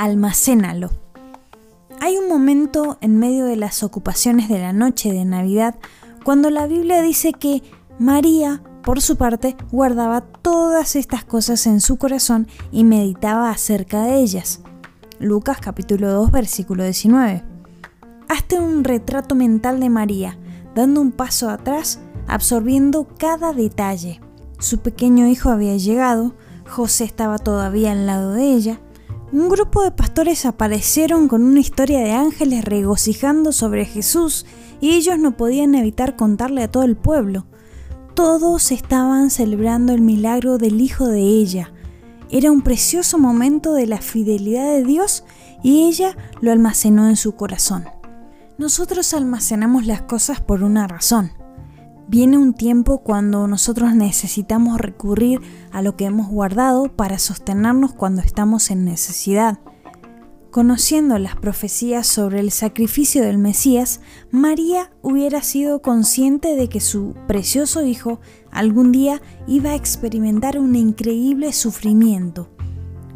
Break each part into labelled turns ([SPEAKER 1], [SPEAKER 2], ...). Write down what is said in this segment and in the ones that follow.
[SPEAKER 1] almacénalo. Hay un momento en medio de las ocupaciones de la noche de Navidad cuando la Biblia dice que María, por su parte, guardaba todas estas cosas en su corazón y meditaba acerca de ellas. Lucas capítulo 2 versículo 19. Hazte un retrato mental de María, dando un paso atrás, absorbiendo cada detalle. Su pequeño hijo había llegado, José estaba todavía al lado de ella, un grupo de pastores aparecieron con una historia de ángeles regocijando sobre Jesús y ellos no podían evitar contarle a todo el pueblo. Todos estaban celebrando el milagro del hijo de ella. Era un precioso momento de la fidelidad de Dios y ella lo almacenó en su corazón. Nosotros almacenamos las cosas por una razón. Viene un tiempo cuando nosotros necesitamos recurrir a lo que hemos guardado para sostenernos cuando estamos en necesidad. Conociendo las profecías sobre el sacrificio del Mesías, María hubiera sido consciente de que su precioso hijo algún día iba a experimentar un increíble sufrimiento.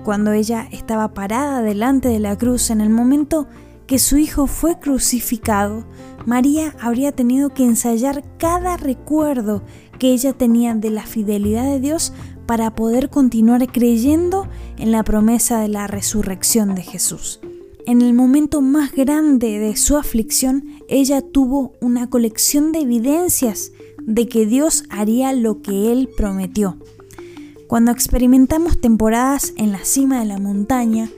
[SPEAKER 1] Cuando ella estaba parada delante de la cruz en el momento que su hijo fue crucificado, María habría tenido que ensayar cada recuerdo que ella tenía de la fidelidad de Dios para poder continuar creyendo en la promesa de la resurrección de Jesús. En el momento más grande de su aflicción, ella tuvo una colección de evidencias de que Dios haría lo que Él prometió. Cuando experimentamos temporadas en la cima de la montaña,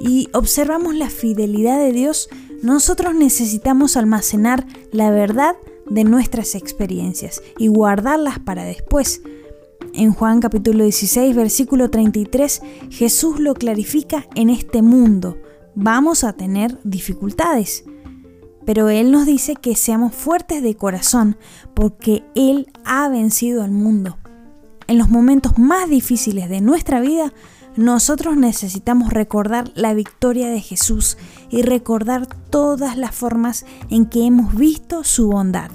[SPEAKER 1] y observamos la fidelidad de Dios, nosotros necesitamos almacenar la verdad de nuestras experiencias y guardarlas para después. En Juan capítulo 16, versículo 33, Jesús lo clarifica en este mundo. Vamos a tener dificultades. Pero Él nos dice que seamos fuertes de corazón porque Él ha vencido al mundo. En los momentos más difíciles de nuestra vida, nosotros necesitamos recordar la victoria de Jesús y recordar todas las formas en que hemos visto su bondad.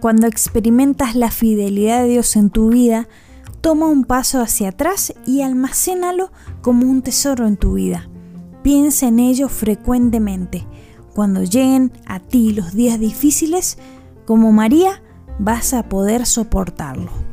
[SPEAKER 1] Cuando experimentas la fidelidad de Dios en tu vida, toma un paso hacia atrás y almacénalo como un tesoro en tu vida. Piensa en ello frecuentemente. Cuando lleguen a ti los días difíciles, como María, vas a poder soportarlo.